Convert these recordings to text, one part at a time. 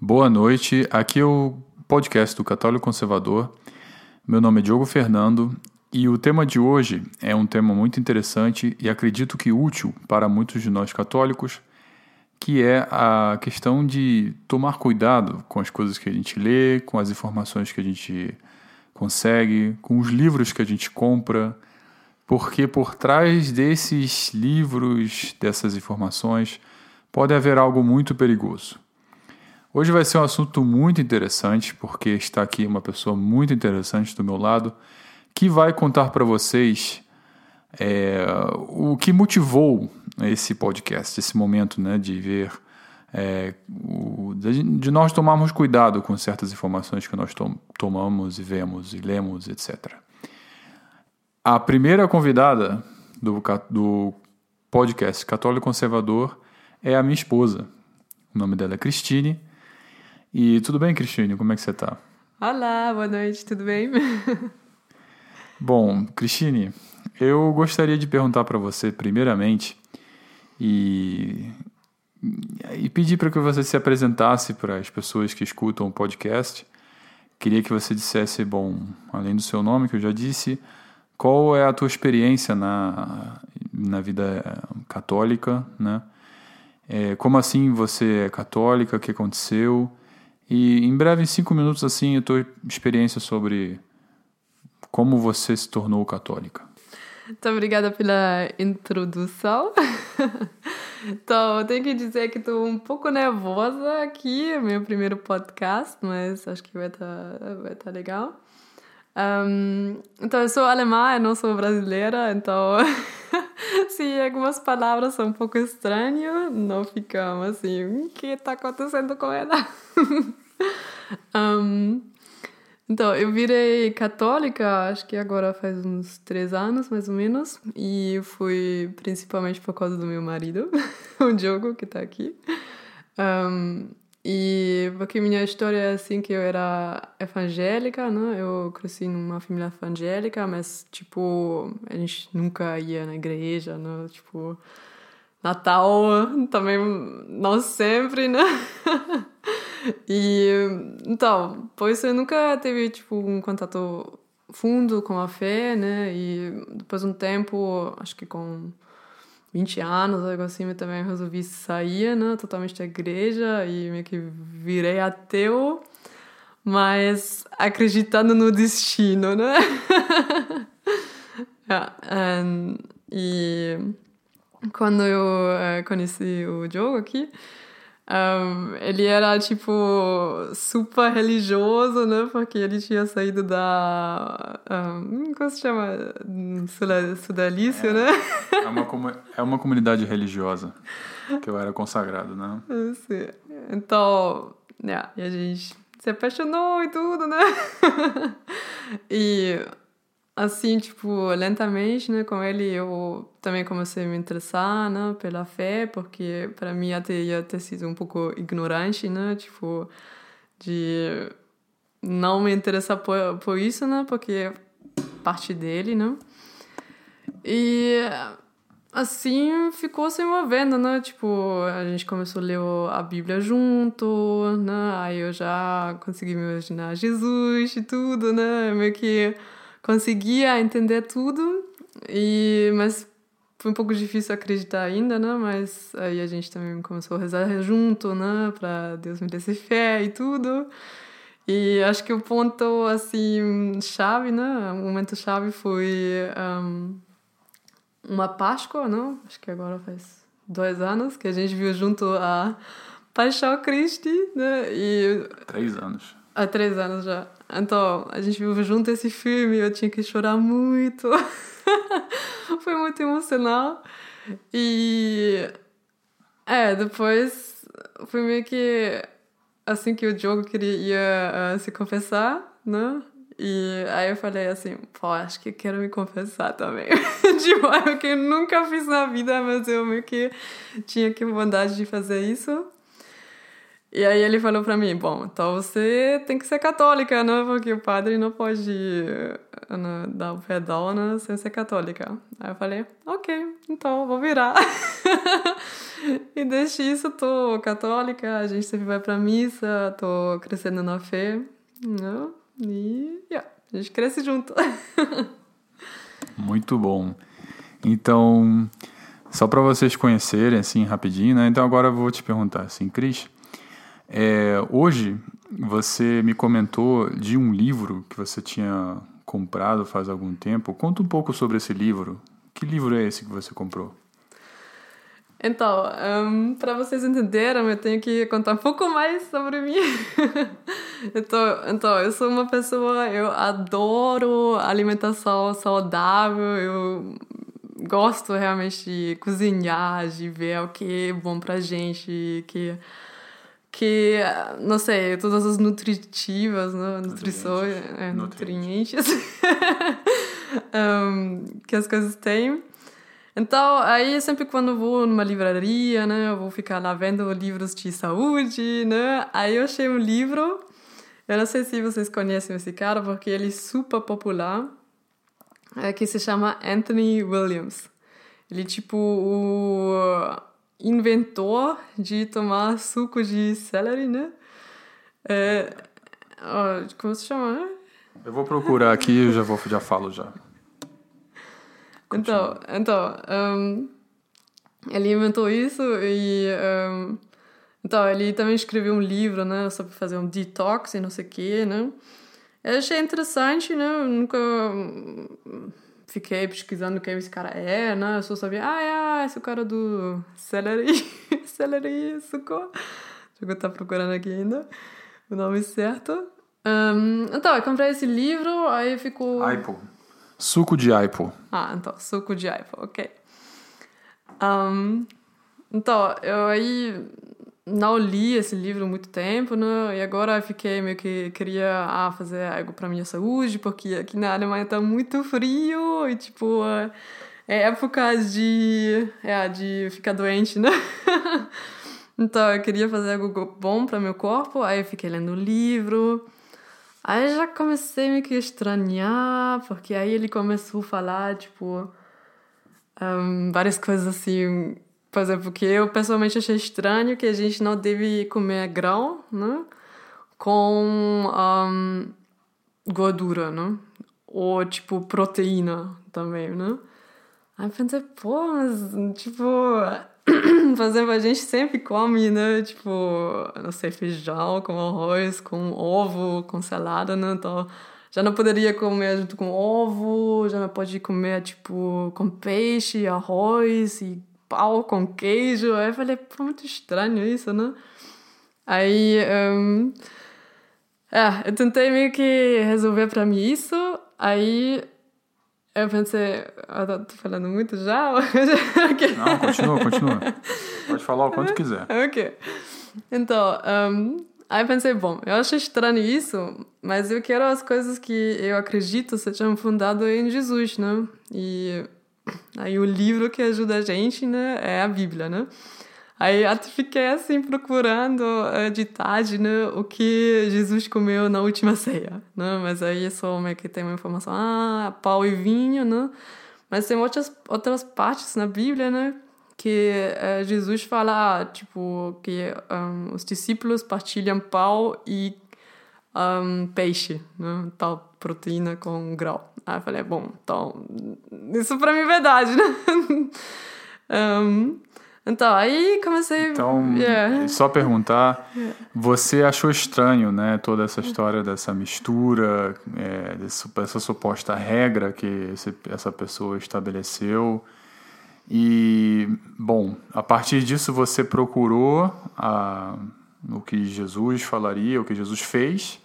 Boa noite, aqui é o podcast do Católico Conservador. Meu nome é Diogo Fernando e o tema de hoje é um tema muito interessante e acredito que útil para muitos de nós católicos, que é a questão de tomar cuidado com as coisas que a gente lê, com as informações que a gente consegue, com os livros que a gente compra, porque por trás desses livros, dessas informações, pode haver algo muito perigoso. Hoje vai ser um assunto muito interessante, porque está aqui uma pessoa muito interessante do meu lado, que vai contar para vocês é, o que motivou esse podcast, esse momento né, de ver, é, o, de nós tomarmos cuidado com certas informações que nós tom, tomamos e vemos e lemos, etc. A primeira convidada do, do podcast Católico Conservador é a minha esposa. O nome dela é Cristine e tudo bem, Cristine? Como é que você está? Olá, boa noite, tudo bem? Bom, Cristine, eu gostaria de perguntar para você, primeiramente, e, e pedir para que você se apresentasse para as pessoas que escutam o podcast. Queria que você dissesse, bom, além do seu nome, que eu já disse, qual é a tua experiência na, na vida católica, né? É, como assim você é católica? O que aconteceu? E em breve, em cinco minutos, assim, a tua experiência sobre como você se tornou católica. Muito obrigada pela introdução. então, eu tenho que dizer que estou um pouco nervosa aqui, é meu primeiro podcast, mas acho que vai estar tá, vai tá legal. Um, então, eu sou alemã, eu não sou brasileira, então se algumas palavras são um pouco estranhas, não ficamos assim, o que está acontecendo com ela? um, então, eu virei católica, acho que agora faz uns três anos, mais ou menos, e fui principalmente por causa do meu marido, o Diogo, que está aqui. Um, e porque minha história é assim que eu era evangélica, né? Eu cresci numa família evangélica, mas tipo, a gente nunca ia na igreja, né? Tipo, Natal também não sempre, né? e então, por isso eu nunca teve tipo um contato fundo com a fé, né? E depois de um tempo, acho que com 20 anos, algo assim, eu também resolvi sair, né? Totalmente da igreja e meio que virei ateu, mas acreditando no destino, né? and, e quando eu uh, conheci o jogo aqui, um, ele era, tipo, super religioso, né? Porque ele tinha saído da... Um, como se chama? Sudalício, é, né? É uma, é uma comunidade religiosa que eu era consagrado, né? Sim. Então, yeah, e a gente se apaixonou e tudo, né? e assim, tipo, lentamente, né, com ele eu também comecei a me interessar, né, pela fé, porque para mim até ia ter sido um pouco ignorante, né, tipo, de não me interessar por, por isso, né, porque é parte dele, né. E assim ficou se movendo, né? Tipo, a gente começou a ler a Bíblia junto, né? Aí eu já consegui me imaginar Jesus e tudo, né? Meio que conseguia entender tudo, e mas foi um pouco difícil acreditar ainda, né? Mas aí a gente também começou a rezar junto, né? Para Deus me desse fé e tudo. E acho que o ponto, assim, chave, né? O momento chave foi um, uma Páscoa, não? Acho que agora faz dois anos que a gente viu junto a Paixão Christi, né? E... Três anos. Há três anos já. Então, a gente viu junto esse filme, eu tinha que chorar muito. Foi muito emocional. E. É, depois foi meio que assim que o Diogo queria ia, uh, se confessar, né? E aí eu falei assim, pô, acho que quero me confessar também. tipo, é o que eu nunca fiz na vida, mas eu meio que tinha que vontade de fazer isso. E aí ele falou para mim, bom, então você tem que ser católica, né? Porque o padre não pode né, dar o perdão né, sem ser católica. Aí eu falei, ok, então vou virar. e desde isso tô católica, a gente sempre vai pra missa, tô crescendo na fé, né? E yeah, a gente cresce junto. Muito bom. Então, só para vocês conhecerem, assim, rapidinho, né? Então agora eu vou te perguntar, assim, Cris, é, hoje você me comentou de um livro que você tinha comprado faz algum tempo. Conta um pouco sobre esse livro. Que livro é esse que você comprou? Então, um, para vocês entenderem, eu tenho que contar um pouco mais sobre mim. então, então, eu sou uma pessoa, eu adoro alimentação saudável, eu gosto realmente de cozinhar, de ver o que é bom pra gente, que que, não sei, todas as nutritivas, né? nutrições, é, nutrientes, um, que as coisas têm. Então, aí sempre quando vou numa livraria, né, eu vou ficar lá vendo livros de saúde, né, aí eu achei um livro, eu não sei se vocês conhecem esse cara, porque ele é super popular, é, que se chama Anthony Williams. Ele é tipo o inventor de tomar suco de celery, né? É, como se chama, né? Eu vou procurar aqui e já, vou, já falo já. Então, então um, ele inventou isso e um, então ele também escreveu um livro, né, sobre fazer um detox e não sei o quê, né? Eu achei interessante, né? Eu nunca fiquei pesquisando quem esse cara é, né? Eu só sabia, ah, é, esse é o cara do celery, celery, suco. Deixa eu estar procurando aqui ainda o nome certo. Um, então, eu comprei esse livro, aí ficou... Aipo. Suco de aipo. Ah, então, suco de aipo, ok. Um, então, eu aí não li esse livro há muito tempo, né? E agora fiquei meio que queria ah, fazer algo para minha saúde, porque aqui na Alemanha tá muito frio e tipo é época de é, de ficar doente, né? então eu queria fazer algo bom para meu corpo, aí eu fiquei lendo o livro. Aí já comecei meio que a estranhar, porque aí ele começou a falar, tipo, um, várias coisas assim. Por exemplo, porque eu pessoalmente achei estranho que a gente não deve comer grão, né? Com um, gordura, né? Ou, tipo, proteína também, né? Aí pensei, pô, mas, tipo, por exemplo, a gente sempre come, né? Tipo, não sei, feijão com arroz, com ovo, com salada, né? Então, já não poderia comer junto com ovo, já não pode comer, tipo, com peixe, arroz e pau com queijo. Aí eu falei, pô, muito estranho isso, né? Aí, um, é, eu tentei meio que resolver pra mim isso. Aí eu pensei, eu tô falando muito já? Não, continua, continua. Pode falar o quanto quiser. Ok. Então, um, aí pensei, bom, eu acho estranho isso, mas eu quero as coisas que eu acredito sejam fundadas em Jesus, né? E aí o livro que ajuda a gente, né, é a Bíblia, né? Aí até fiquei assim procurando uh, de tarde né, o que Jesus comeu na última ceia, né? Mas aí só meio que tem uma informação, ah, pau e vinho, né? Mas tem outras outras partes na Bíblia, né? Que uh, Jesus fala, tipo, que um, os discípulos partilham pau e um, peixe, né? Tal proteína com grau. Aí eu falei, bom, então, isso pra mim é verdade, né? um, Então, aí comecei. Então, yeah. só perguntar, você achou estranho, né, toda essa história dessa mistura, é, dessa suposta regra que esse, essa pessoa estabeleceu? E, bom, a partir disso você procurou a, o que Jesus falaria, o que Jesus fez,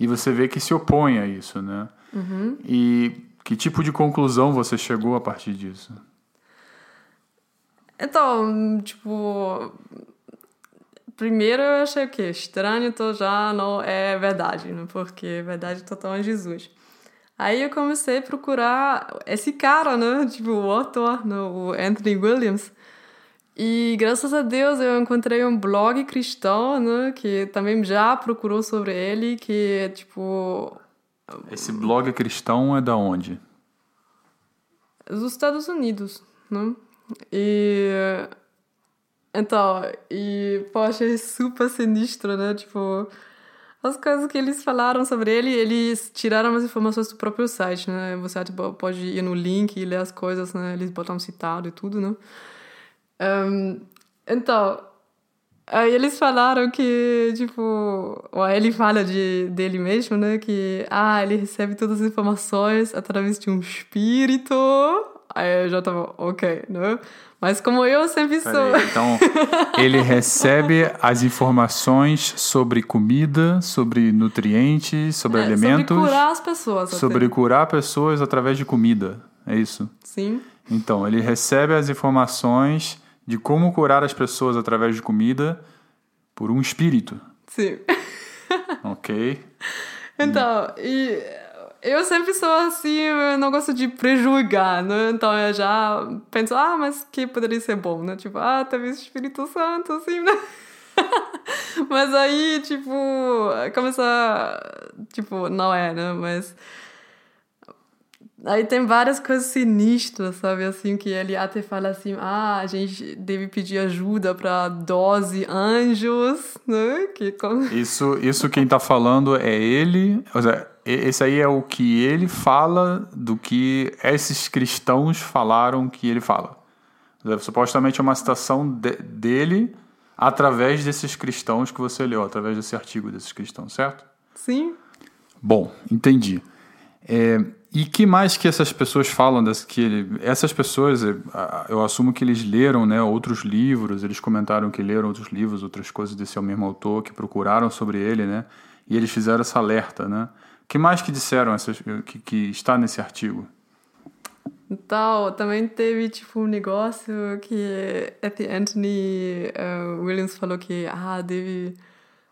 e você vê que se opõe a isso, né? Uhum. E que tipo de conclusão você chegou a partir disso? Então, tipo. Primeiro eu achei o quê? Estranho, então já não é verdade, né? Porque verdade total é Jesus. Aí eu comecei a procurar esse cara, né? Tipo, o autor, né? o Anthony Williams. E graças a Deus eu encontrei um blog cristão, né? Que também já procurou sobre ele, que é tipo. Esse blog cristão é da onde? Dos Estados Unidos, né? E Então, e, pô, achei super sinistro, né? Tipo, as coisas que eles falaram sobre ele, eles tiraram as informações do próprio site, né? Você tipo, pode ir no link e ler as coisas, né? Eles botam citado e tudo, né? Um, então, aí eles falaram que, tipo, ele fala de, dele mesmo, né? Que, ah, ele recebe todas as informações através de um espírito. Aí eu já tava, ok, né? Mas como eu sempre sou. Aí, então, ele recebe as informações sobre comida, sobre nutrientes, sobre é, alimentos. Sobre curar as pessoas. Sobre até. curar pessoas através de comida. É isso? Sim. Então, ele recebe as informações de como curar as pessoas através de comida por um espírito. Sim. ok. Então, e eu sempre sou assim, eu não gosto de prejudicar, né? Então eu já penso, ah, mas que poderia ser bom, né? Tipo, ah, talvez o Espírito Santo, assim, né? mas aí, tipo, começa. Tipo, não é, né? Mas. Aí tem várias coisas sinistras, sabe? Assim, que ele até fala assim: ah, a gente deve pedir ajuda para 12 anjos, né? Que... Isso, isso quem tá falando é ele. Ou seja, esse aí é o que ele fala do que esses cristãos falaram que ele fala. Supostamente é uma citação de, dele através desses cristãos que você leu, através desse artigo desses cristãos, certo? Sim. Bom, entendi. É, e que mais que essas pessoas falam das que ele, essas pessoas é, eu assumo que eles leram né outros livros eles comentaram que leram outros livros outras coisas desse mesmo autor que procuraram sobre ele né e eles fizeram essa alerta né que mais que disseram essas, que, que está nesse artigo? Então, também teve tipo um negócio que. Anthony uh, Williams falou que ah, deve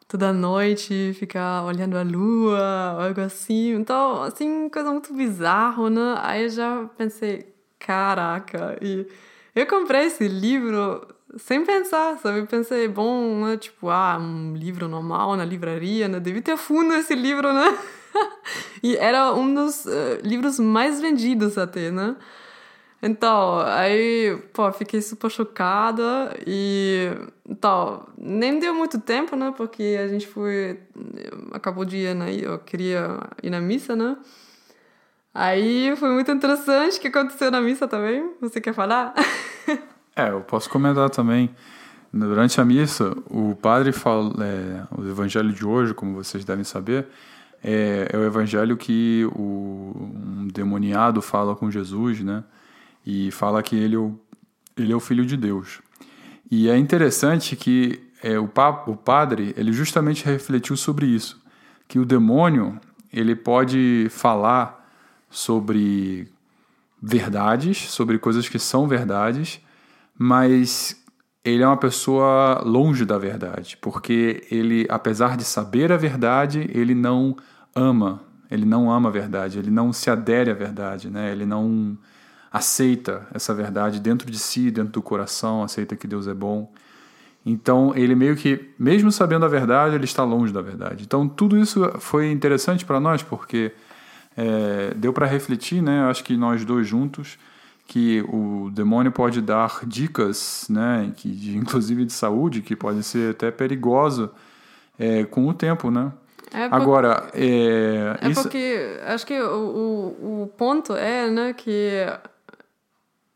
toda noite ficar olhando a lua, algo assim. Então, assim, coisa muito bizarra, né? Aí eu já pensei, caraca, e eu comprei esse livro sem pensar, sabe? Eu pensei, bom, né? Tipo, ah, um livro normal na livraria, né? Deve ter fundo esse livro, né? e era um dos uh, livros mais vendidos até, né? Então, aí, pô, fiquei super chocada e então, nem deu muito tempo, né? Porque a gente foi, acabou de ir, né? Eu queria ir na missa, né? Aí foi muito interessante o que aconteceu na missa também. Você quer falar? é, eu posso comentar também. Durante a missa, o padre fala, é, o evangelho de hoje, como vocês devem saber, é, é o evangelho que o, um demoniado fala com Jesus, né? E fala que ele é ele é o filho de Deus. E é interessante que é, o, pa, o padre ele justamente refletiu sobre isso, que o demônio ele pode falar sobre verdades, sobre coisas que são verdades, mas ele é uma pessoa longe da verdade, porque ele, apesar de saber a verdade, ele não ama, ele não ama a verdade, ele não se adere à verdade, né? Ele não aceita essa verdade dentro de si, dentro do coração, aceita que Deus é bom. Então, ele meio que, mesmo sabendo a verdade, ele está longe da verdade. Então, tudo isso foi interessante para nós, porque é, deu para refletir, né? Acho que nós dois juntos, que o demônio pode dar dicas, né, que de, inclusive de saúde, que podem ser até perigoso é, com o tempo, né? É Agora, é, é isso... porque acho que o, o, o, ponto é, né, que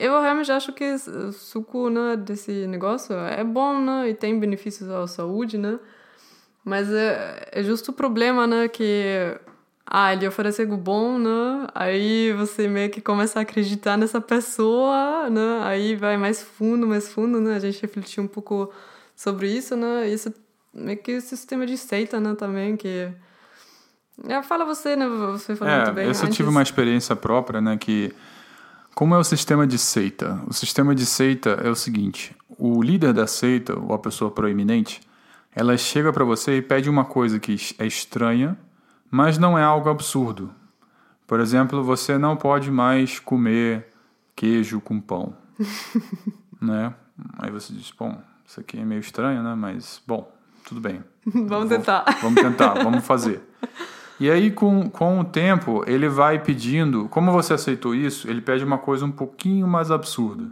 eu realmente acho que suco, né, desse negócio é bom, né, e tem benefícios à saúde, né, mas é, é justo o problema, né, que ah, ele oferece algo bom, né? Aí você meio que começa a acreditar nessa pessoa, né? Aí vai mais fundo, mais fundo, né? A gente refletiu um pouco sobre isso, né? Isso meio que o sistema de seita, né? Também, que... É, fala você, né? Você falou é, muito bem Eu antes. tive uma experiência própria, né? Que... Como é o sistema de seita? O sistema de seita é o seguinte: o líder da seita, ou a pessoa proeminente, ela chega para você e pede uma coisa que é estranha, mas não é algo absurdo. Por exemplo, você não pode mais comer queijo com pão, né? Aí você diz, bom, isso aqui é meio estranho, né? Mas, bom, tudo bem. vamos tentar. Vamos tentar, vamos fazer. E aí, com, com o tempo, ele vai pedindo. Como você aceitou isso, ele pede uma coisa um pouquinho mais absurda.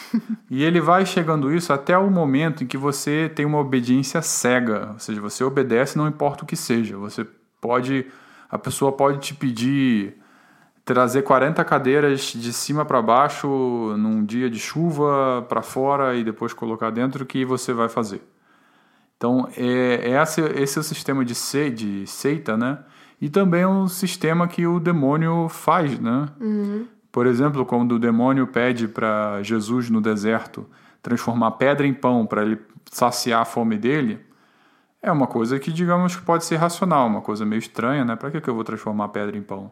e ele vai chegando isso até o momento em que você tem uma obediência cega, ou seja, você obedece não importa o que seja. Você pode, a pessoa pode te pedir trazer 40 cadeiras de cima para baixo num dia de chuva para fora e depois colocar dentro que você vai fazer. Então, é, é esse, esse é o sistema de, se, de seita, né? E também um sistema que o demônio faz, né? Uhum. Por exemplo, quando o demônio pede para Jesus no deserto transformar pedra em pão para ele saciar a fome dele, é uma coisa que, digamos, que pode ser racional, uma coisa meio estranha, né? Para que, que eu vou transformar pedra em pão?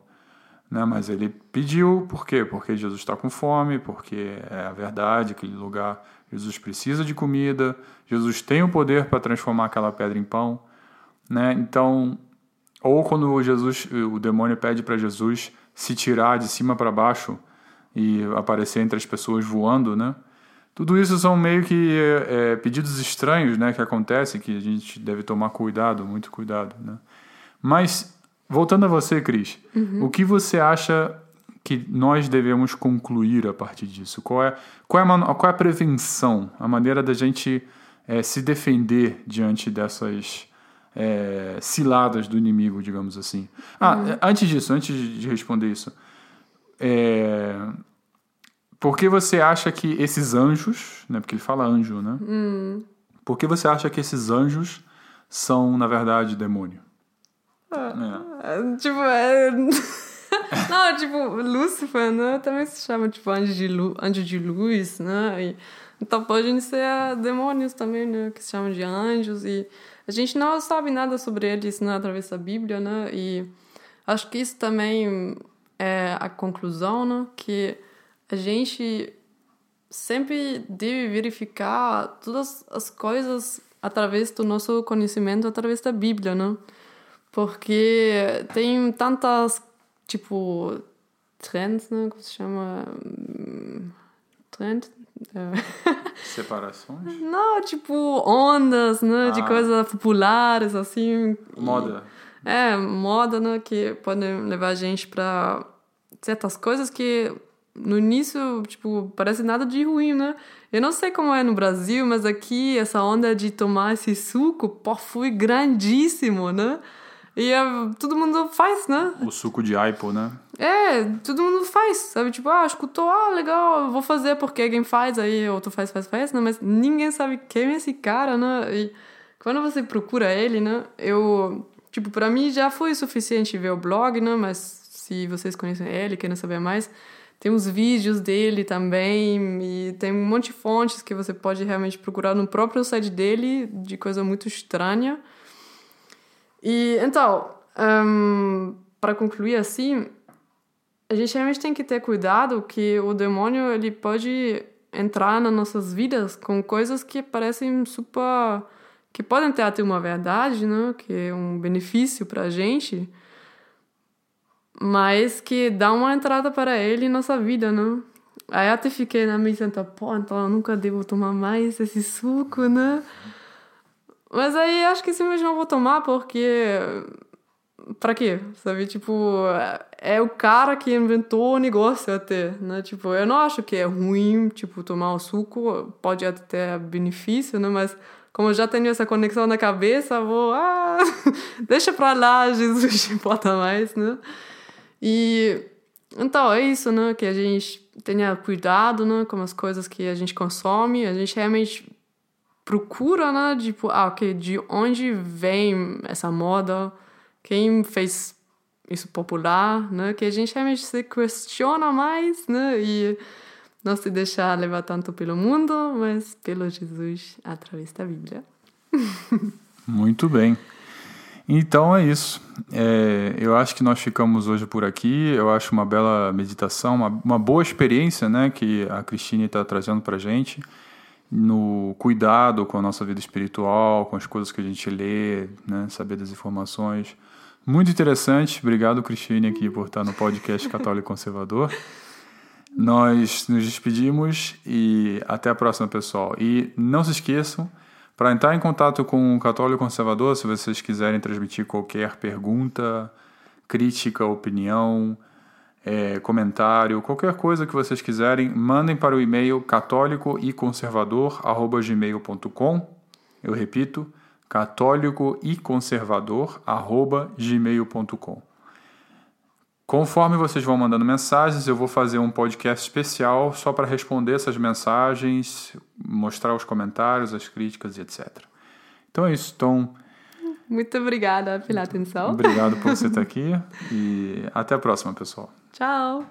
Né? Mas ele pediu, por quê? Porque Jesus está com fome, porque é a verdade, aquele lugar, Jesus precisa de comida, Jesus tem o poder para transformar aquela pedra em pão. Né? Então, ou quando Jesus, o demônio pede para Jesus se tirar de cima para baixo e aparecer entre as pessoas voando, né? Tudo isso são meio que é, pedidos estranhos, né, que acontecem, que a gente deve tomar cuidado, muito cuidado, né? Mas voltando a você, Cris, uhum. o que você acha que nós devemos concluir a partir disso? Qual é, qual é, a, qual é a prevenção, a maneira da gente é, se defender diante dessas é, ciladas do inimigo, digamos assim. Ah, uhum. antes disso, antes de responder isso, é, por que você acha que esses anjos, né, porque ele fala anjo, né? Uhum. Por que você acha que esses anjos são, na verdade, demônio? É. Tipo, é... Não, tipo, Lúcifer, né? Também se chama, tipo, anjo de, lu... anjo de luz, né? E... Então podem ser demônios também, né? Que se chamam de anjos e a gente não sabe nada sobre eles né, através da Bíblia, né? E acho que isso também é a conclusão, né? Que a gente sempre deve verificar todas as coisas através do nosso conhecimento, através da Bíblia, né? Porque tem tantas, tipo, trends, né? Como se chama? Trend? Separações? Não, tipo, ondas, né? Ah. De coisas populares, assim. Moda. E, é, moda, né? Que podem levar a gente para certas coisas que no início, tipo, parece nada de ruim, né? Eu não sei como é no Brasil, mas aqui essa onda de tomar esse suco, pô, foi grandíssimo, né? E uh, todo mundo faz, né? O suco de aipo, né? É, todo mundo faz, sabe? Tipo, ah, escutou, ah, legal, vou fazer porque alguém faz, aí outro faz, faz, faz, né? Mas ninguém sabe quem é esse cara, né? E quando você procura ele, né? Eu, tipo, para mim já foi suficiente ver o blog, né? Mas se vocês conhecem ele, querem saber mais, tem os vídeos dele também e tem um monte de fontes que você pode realmente procurar no próprio site dele de coisa muito estranha. E então, um, para concluir assim, a gente realmente tem que ter cuidado que o demônio ele pode entrar nas nossas vidas com coisas que parecem super que podem ter até uma verdade, né? Que é um benefício para a gente, mas que dá uma entrada para ele em nossa vida, né? Aí até fiquei na minha pô, então eu nunca devo tomar mais esse suco, né? Mas aí acho que simplesmente não vou tomar porque. Pra quê? Sabe? Tipo, é o cara que inventou o negócio até, né? Tipo, eu não acho que é ruim, tipo, tomar o suco, pode até benefício, né? Mas como eu já tenho essa conexão na cabeça, vou, ah, deixa pra lá, Jesus importa mais, né? E então é isso, né? Que a gente tenha cuidado, né? Com as coisas que a gente consome, a gente realmente procura, né? Tipo, ah, ok, de onde vem essa moda? Quem fez isso popular, né? Que a gente realmente se questiona mais, né? E não se deixar levar tanto pelo mundo, mas pelo Jesus através da Bíblia. Muito bem. Então é isso. É, eu acho que nós ficamos hoje por aqui. Eu acho uma bela meditação, uma, uma boa experiência né, que a Cristine está trazendo para a gente no cuidado com a nossa vida espiritual, com as coisas que a gente lê, né, saber das informações. Muito interessante. Obrigado, Cristine, aqui por estar no podcast Católico Conservador. Nós nos despedimos e até a próxima, pessoal. E não se esqueçam, para entrar em contato com o Católico Conservador, se vocês quiserem transmitir qualquer pergunta, crítica, opinião, é, comentário, qualquer coisa que vocês quiserem, mandem para o e-mail católico e conservador gmail.com. Eu repito, católico e conservador gmail.com. Conforme vocês vão mandando mensagens, eu vou fazer um podcast especial só para responder essas mensagens, mostrar os comentários, as críticas e etc. Então é isso. Então, Muito obrigada pela atenção. obrigado por você estar aqui e até a próxima, pessoal. Ciao.